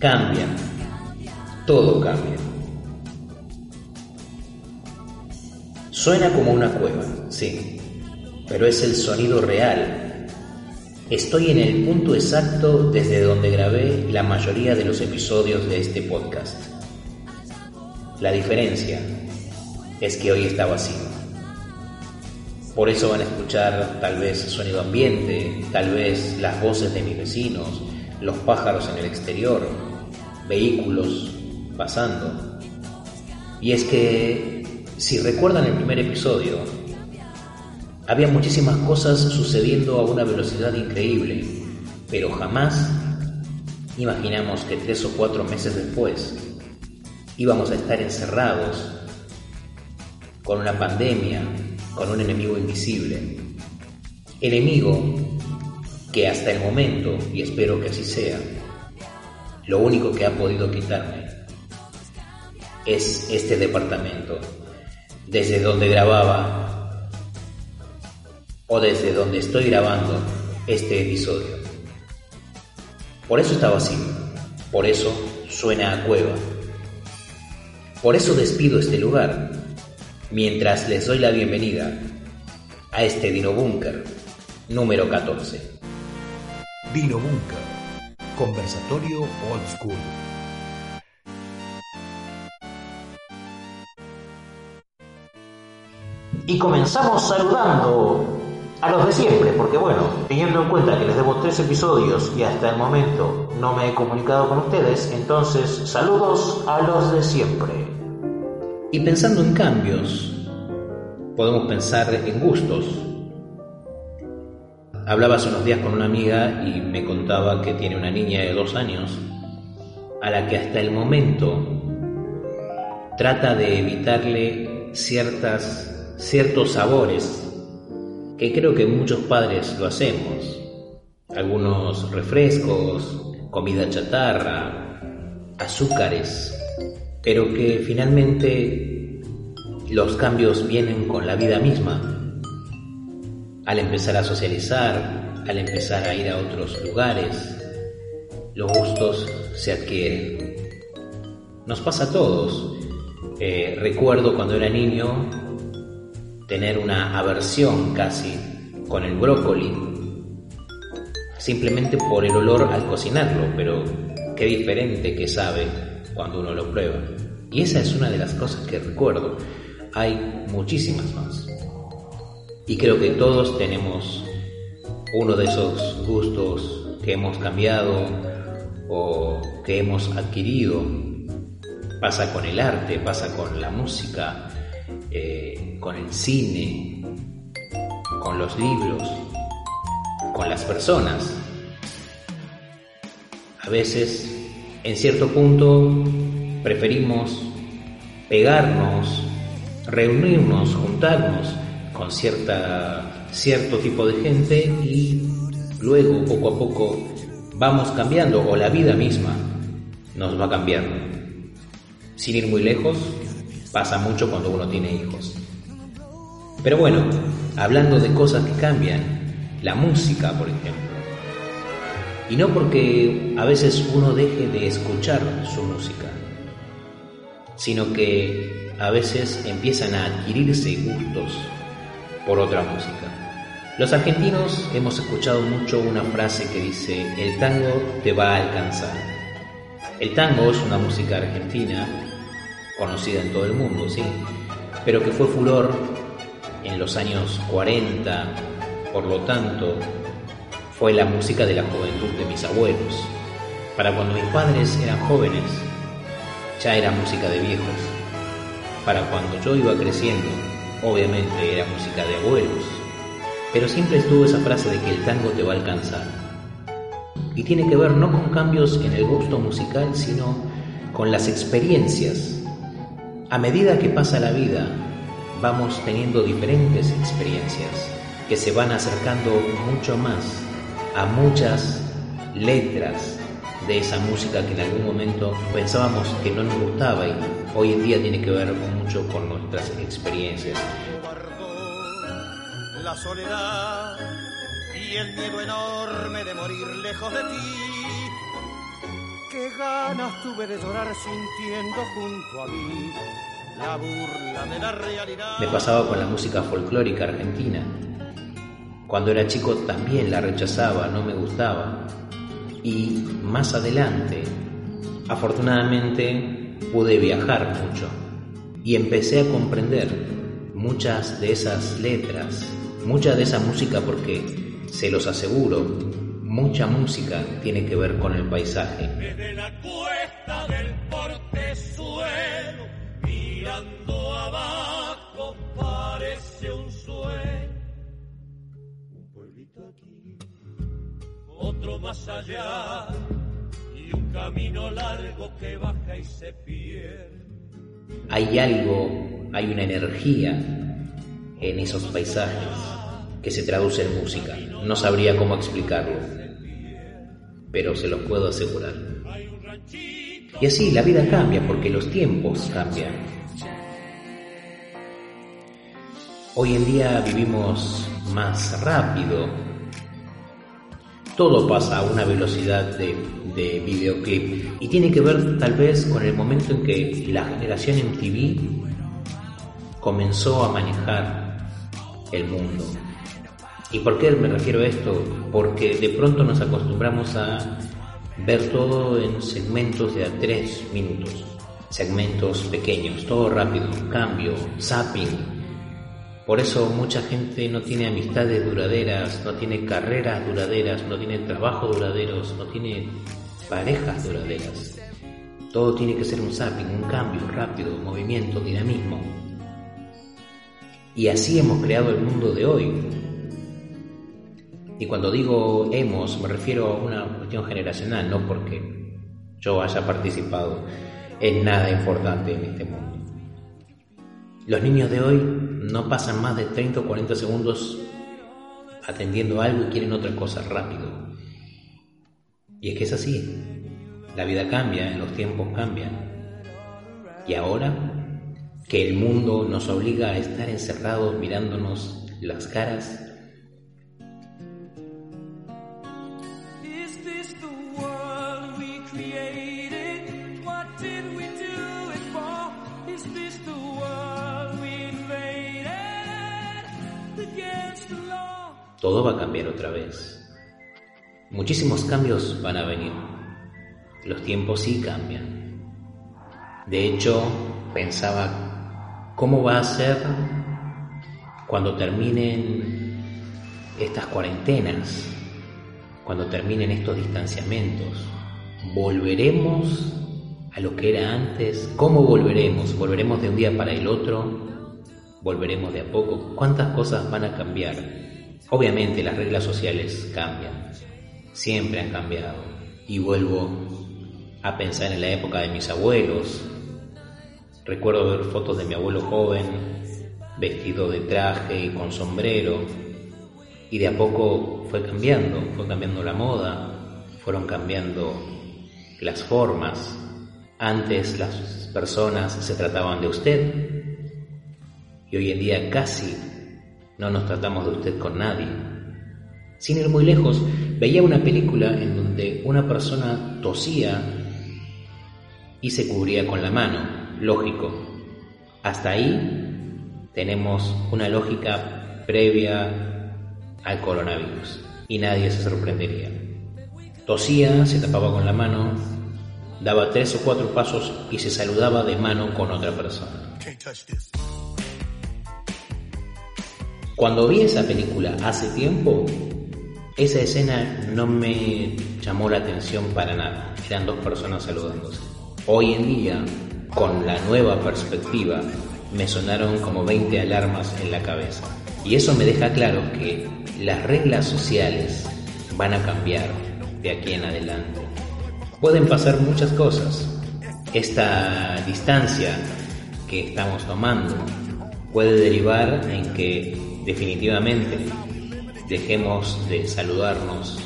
Cambia. Todo cambia. Suena como una cueva, sí, pero es el sonido real. Estoy en el punto exacto desde donde grabé la mayoría de los episodios de este podcast. La diferencia es que hoy está vacío. Por eso van a escuchar tal vez sonido ambiente, tal vez las voces de mis vecinos, los pájaros en el exterior, vehículos pasando. Y es que, si recuerdan el primer episodio, había muchísimas cosas sucediendo a una velocidad increíble, pero jamás imaginamos que tres o cuatro meses después íbamos a estar encerrados con una pandemia, con un enemigo invisible. Enemigo que hasta el momento, y espero que así sea, lo único que ha podido quitarme es este departamento, desde donde grababa o desde donde estoy grabando este episodio. Por eso está vacío, por eso suena a cueva, por eso despido este lugar, mientras les doy la bienvenida a este Dino Bunker número 14. Dino Bunker Conversatorio Old School. Y comenzamos saludando a los de siempre, porque bueno, teniendo en cuenta que les debo tres episodios y hasta el momento no me he comunicado con ustedes, entonces saludos a los de siempre. Y pensando en cambios, podemos pensar en gustos, Hablaba hace unos días con una amiga y me contaba que tiene una niña de dos años a la que hasta el momento trata de evitarle ciertas, ciertos sabores que creo que muchos padres lo hacemos. Algunos refrescos, comida chatarra, azúcares, pero que finalmente los cambios vienen con la vida misma al empezar a socializar, al empezar a ir a otros lugares, los gustos se adquieren. Nos pasa a todos. Eh, recuerdo cuando era niño tener una aversión casi con el brócoli, simplemente por el olor al cocinarlo, pero qué diferente que sabe cuando uno lo prueba. Y esa es una de las cosas que recuerdo. Hay muchísimas más. Y creo que todos tenemos uno de esos gustos que hemos cambiado o que hemos adquirido. Pasa con el arte, pasa con la música, eh, con el cine, con los libros, con las personas. A veces, en cierto punto, preferimos pegarnos, reunirnos, juntarnos con cierta, cierto tipo de gente y luego poco a poco vamos cambiando o la vida misma nos va cambiando. Sin ir muy lejos, pasa mucho cuando uno tiene hijos. Pero bueno, hablando de cosas que cambian, la música, por ejemplo. Y no porque a veces uno deje de escuchar su música, sino que a veces empiezan a adquirirse gustos por otra música. Los argentinos hemos escuchado mucho una frase que dice, el tango te va a alcanzar. El tango es una música argentina, conocida en todo el mundo, sí, pero que fue furor en los años 40, por lo tanto, fue la música de la juventud de mis abuelos. Para cuando mis padres eran jóvenes, ya era música de viejos. Para cuando yo iba creciendo, obviamente era música de abuelos, pero siempre estuvo esa frase de que el tango te va a alcanzar. Y tiene que ver no con cambios en el gusto musical, sino con las experiencias. A medida que pasa la vida, vamos teniendo diferentes experiencias que se van acercando mucho más a muchas letras de esa música que en algún momento pensábamos que no nos gustaba y hoy en día tiene que ver mucho con nuestras experiencias. La soledad y el miedo enorme de morir lejos de ti. Qué ganas tuve de llorar sintiendo junto a mí la burla de la realidad. Me pasaba con la música folclórica argentina. Cuando era chico también la rechazaba, no me gustaba. Y más adelante, afortunadamente, pude viajar mucho y empecé a comprender muchas de esas letras, mucha de esa música porque, se los aseguro, mucha música tiene que ver con el paisaje. Desde la cuesta del portezuelo, mirando abajo, parece un sueño. Un pueblito aquí, otro más allá, camino largo que baja y se pierde. Hay algo, hay una energía en esos paisajes que se traduce en música. No sabría cómo explicarlo, pero se los puedo asegurar. Y así la vida cambia porque los tiempos cambian. Hoy en día vivimos más rápido. Todo pasa a una velocidad de, de videoclip y tiene que ver tal vez con el momento en que la generación MTV comenzó a manejar el mundo. ¿Y por qué me refiero a esto? Porque de pronto nos acostumbramos a ver todo en segmentos de a tres minutos, segmentos pequeños, todo rápido, cambio, zapping. Por eso mucha gente no tiene amistades duraderas, no tiene carreras duraderas, no tiene trabajos duraderos, no tiene parejas duraderas. Todo tiene que ser un zapping, un cambio rápido, movimiento, dinamismo. Y así hemos creado el mundo de hoy. Y cuando digo hemos, me refiero a una cuestión generacional, no porque yo haya participado en nada importante en este mundo. Los niños de hoy no pasan más de 30 o 40 segundos atendiendo algo y quieren otra cosa rápido. Y es que es así. La vida cambia, los tiempos cambian. Y ahora que el mundo nos obliga a estar encerrados mirándonos las caras, todo va a cambiar otra vez. Muchísimos cambios van a venir. Los tiempos sí cambian. De hecho, pensaba, ¿cómo va a ser cuando terminen estas cuarentenas? Cuando terminen estos distanciamientos. ¿Volveremos a lo que era antes? ¿Cómo volveremos? ¿Volveremos de un día para el otro? ¿Volveremos de a poco? ¿Cuántas cosas van a cambiar? Obviamente las reglas sociales cambian, siempre han cambiado. Y vuelvo a pensar en la época de mis abuelos. Recuerdo ver fotos de mi abuelo joven, vestido de traje y con sombrero. Y de a poco fue cambiando, fue cambiando la moda, fueron cambiando las formas. Antes las personas se trataban de usted y hoy en día casi no nos tratamos de usted con nadie. Sin ir muy lejos, veía una película en donde una persona tosía y se cubría con la mano. Lógico. Hasta ahí tenemos una lógica previa al coronavirus y nadie se sorprendería. Tosía, se tapaba con la mano, daba tres o cuatro pasos y se saludaba de mano con otra persona. Cuando vi esa película hace tiempo, esa escena no me llamó la atención para nada. Eran dos personas saludándose. Hoy en día, con la nueva perspectiva me sonaron como 20 alarmas en la cabeza. Y eso me deja claro que las reglas sociales van a cambiar de aquí en adelante. Pueden pasar muchas cosas. Esta distancia que estamos tomando puede derivar en que definitivamente dejemos de saludarnos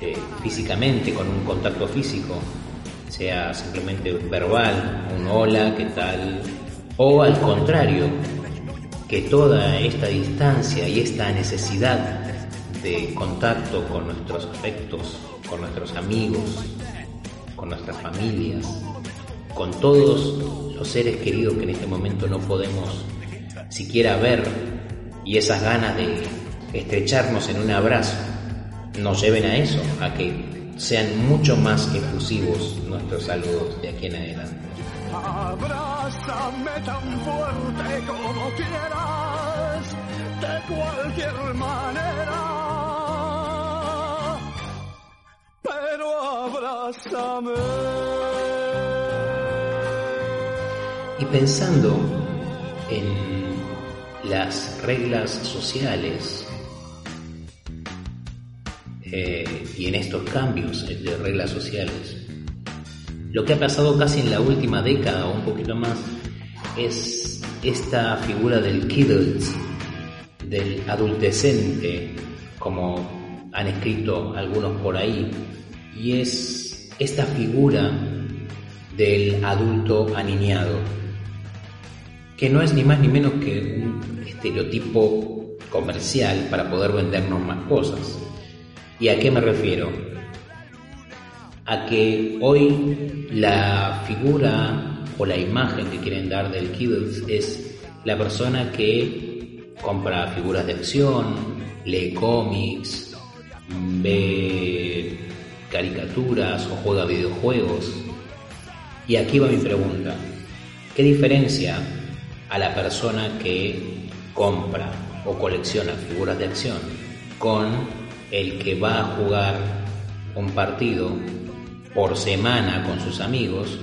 eh, físicamente, con un contacto físico, sea simplemente verbal, un hola, ¿qué tal? O al contrario, que toda esta distancia y esta necesidad de contacto con nuestros afectos, con nuestros amigos, con nuestras familias, con todos los seres queridos que en este momento no podemos siquiera ver y esas ganas de estrecharnos en un abrazo nos lleven a eso, a que sean mucho más efusivos nuestros saludos de aquí en adelante. Abrázame tan fuerte como quieras, de cualquier manera. Pero abrázame. Y pensando en las reglas sociales eh, y en estos cambios de reglas sociales, lo que ha pasado casi en la última década o un poquito más es esta figura del kidult, del adultecente, como han escrito algunos por ahí, y es esta figura del adulto aniñado, que no es ni más ni menos que un estereotipo comercial para poder vendernos más cosas. ¿Y a qué me refiero? a que hoy la figura o la imagen que quieren dar del Kiddles es la persona que compra figuras de acción, lee cómics, ve caricaturas o juega videojuegos. Y aquí va mi pregunta. ¿Qué diferencia a la persona que compra o colecciona figuras de acción con el que va a jugar un partido por semana con sus amigos,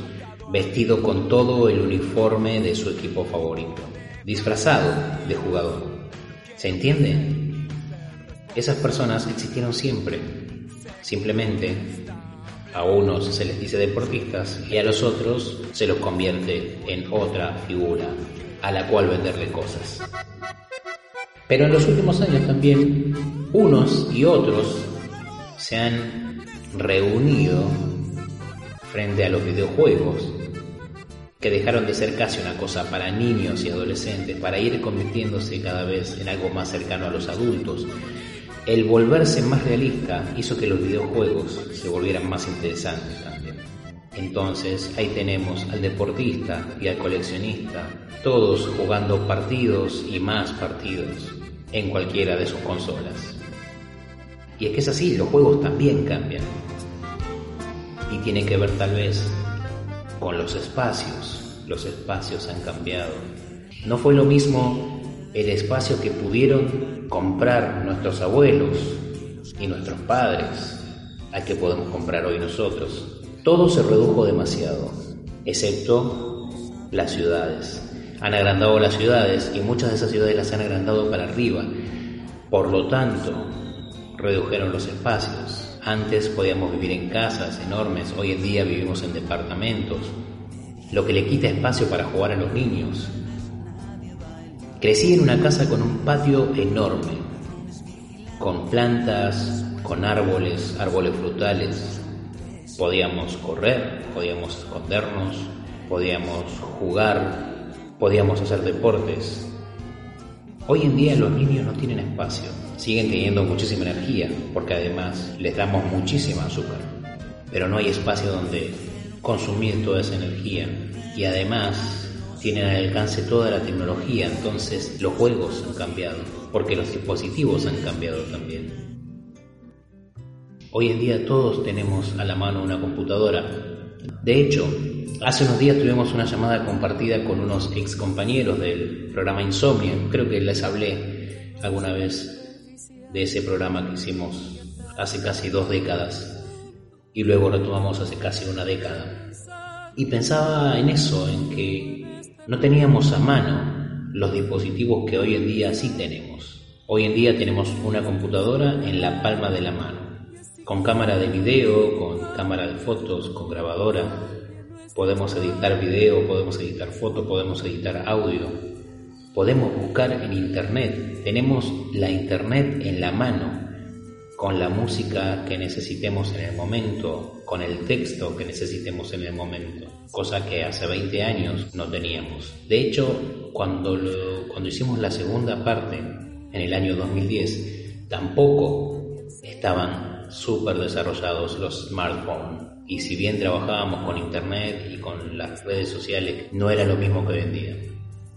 vestido con todo el uniforme de su equipo favorito, disfrazado de jugador. ¿Se entiende? Esas personas existieron siempre. Simplemente a unos se les dice deportistas y a los otros se los convierte en otra figura a la cual venderle cosas. Pero en los últimos años también unos y otros se han reunido frente a los videojuegos, que dejaron de ser casi una cosa para niños y adolescentes, para ir convirtiéndose cada vez en algo más cercano a los adultos. El volverse más realista hizo que los videojuegos se volvieran más interesantes también. Entonces ahí tenemos al deportista y al coleccionista, todos jugando partidos y más partidos en cualquiera de sus consolas. Y es que es así, los juegos también cambian y tiene que ver tal vez con los espacios. Los espacios han cambiado. No fue lo mismo el espacio que pudieron comprar nuestros abuelos y nuestros padres al que podemos comprar hoy nosotros. Todo se redujo demasiado, excepto las ciudades. Han agrandado las ciudades y muchas de esas ciudades las han agrandado para arriba. Por lo tanto, redujeron los espacios. Antes podíamos vivir en casas enormes, hoy en día vivimos en departamentos, lo que le quita espacio para jugar a los niños. Crecí en una casa con un patio enorme, con plantas, con árboles, árboles frutales. Podíamos correr, podíamos escondernos, podíamos jugar, podíamos hacer deportes. Hoy en día los niños no tienen espacio siguen teniendo muchísima energía, porque además les damos muchísima azúcar, pero no hay espacio donde consumir toda esa energía y además tienen al alcance toda la tecnología, entonces los juegos han cambiado, porque los dispositivos han cambiado también. Hoy en día todos tenemos a la mano una computadora. De hecho, hace unos días tuvimos una llamada compartida con unos ex compañeros del programa Insomnia, creo que les hablé alguna vez de ese programa que hicimos hace casi dos décadas y luego retomamos hace casi una década. Y pensaba en eso, en que No teníamos a mano los dispositivos que hoy en día sí tenemos. Hoy en día tenemos una computadora en la palma de la mano, con cámara de video, con cámara de fotos, con grabadora. Podemos editar video, podemos editar foto, podemos editar audio. Podemos buscar en internet. Tenemos la internet en la mano con la música que necesitemos en el momento, con el texto que necesitemos en el momento, cosa que hace 20 años no teníamos. De hecho, cuando, cuando hicimos la segunda parte, en el año 2010, tampoco estaban súper desarrollados los smartphones. Y si bien trabajábamos con internet y con las redes sociales, no era lo mismo que hoy en día.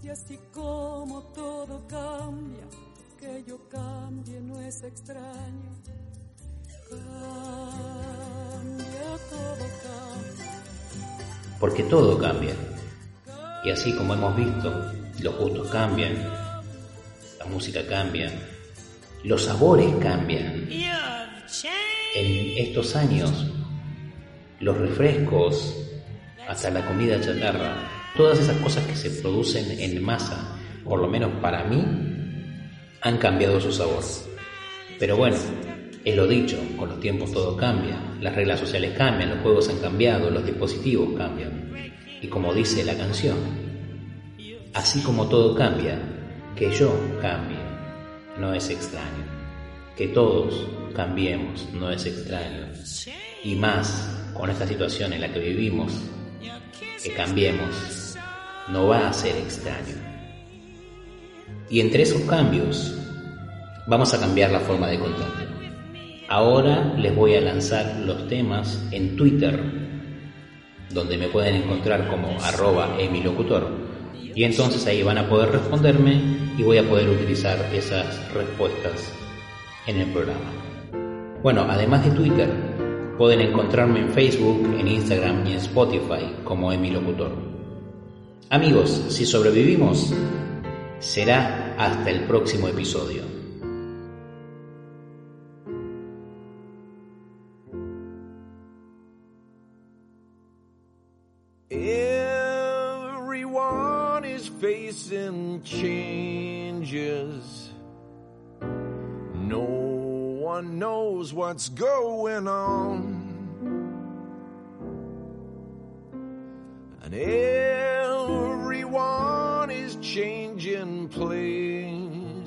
Y así como todo cambia, que yo cambie no es extraño. Cambia, todo cambia. Porque todo cambia. Y así como hemos visto, los gustos cambian, la música cambia, los sabores cambian. En estos años, los refrescos, hasta la comida chatarra, todas esas cosas que se producen en masa, por lo menos para mí, han cambiado su sabor. Pero bueno, es lo dicho, con los tiempos todo cambia, las reglas sociales cambian, los juegos han cambiado, los dispositivos cambian. Y como dice la canción, así como todo cambia, que yo cambie, no es extraño. Que todos cambiemos, no es extraño. Y más con esta situación en la que vivimos, que cambiemos, no va a ser extraño. Y entre esos cambios, vamos a cambiar la forma de contacto. Ahora les voy a lanzar los temas en Twitter, donde me pueden encontrar como arroba emilocutor. Y entonces ahí van a poder responderme y voy a poder utilizar esas respuestas en el programa. Bueno, además de Twitter, pueden encontrarme en Facebook, en Instagram y en Spotify como emilocutor. Amigos, si sobrevivimos, será hasta el próximo episodio. Everyone is facing changes. One knows what's going on. And everyone is changing places.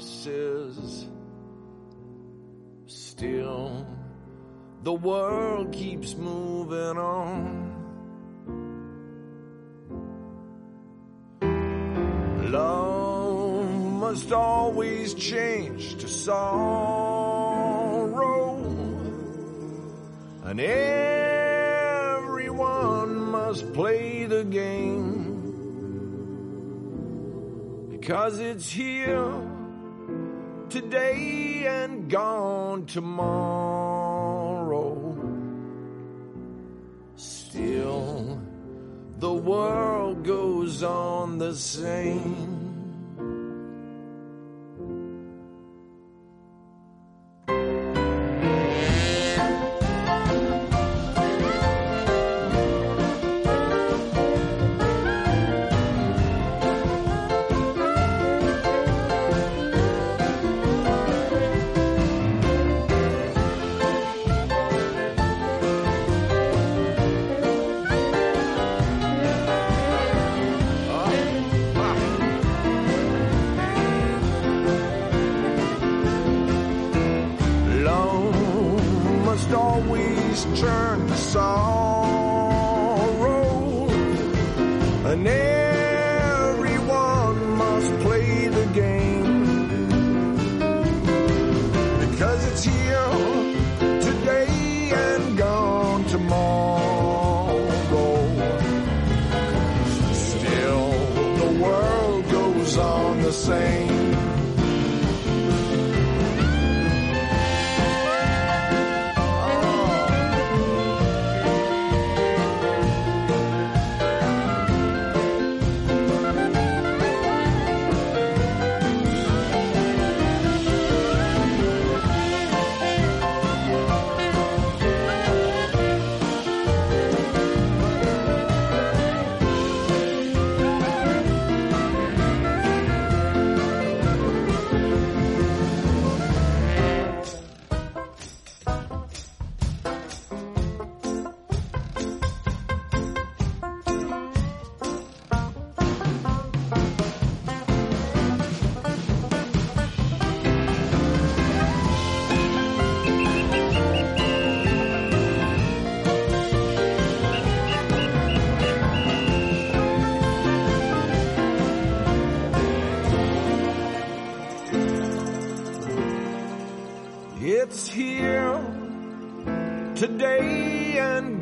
Still, the world keeps moving on. Love must always change to sorrow, and everyone must play the game because it's here today and gone tomorrow. Still, the world goes on the same. Always turn to sorrow, and everyone must play the game because it's here today and gone tomorrow. Still, the world goes on the same.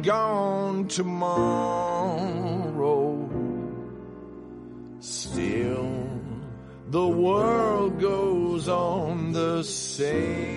Gone tomorrow. Still, the world goes on the same.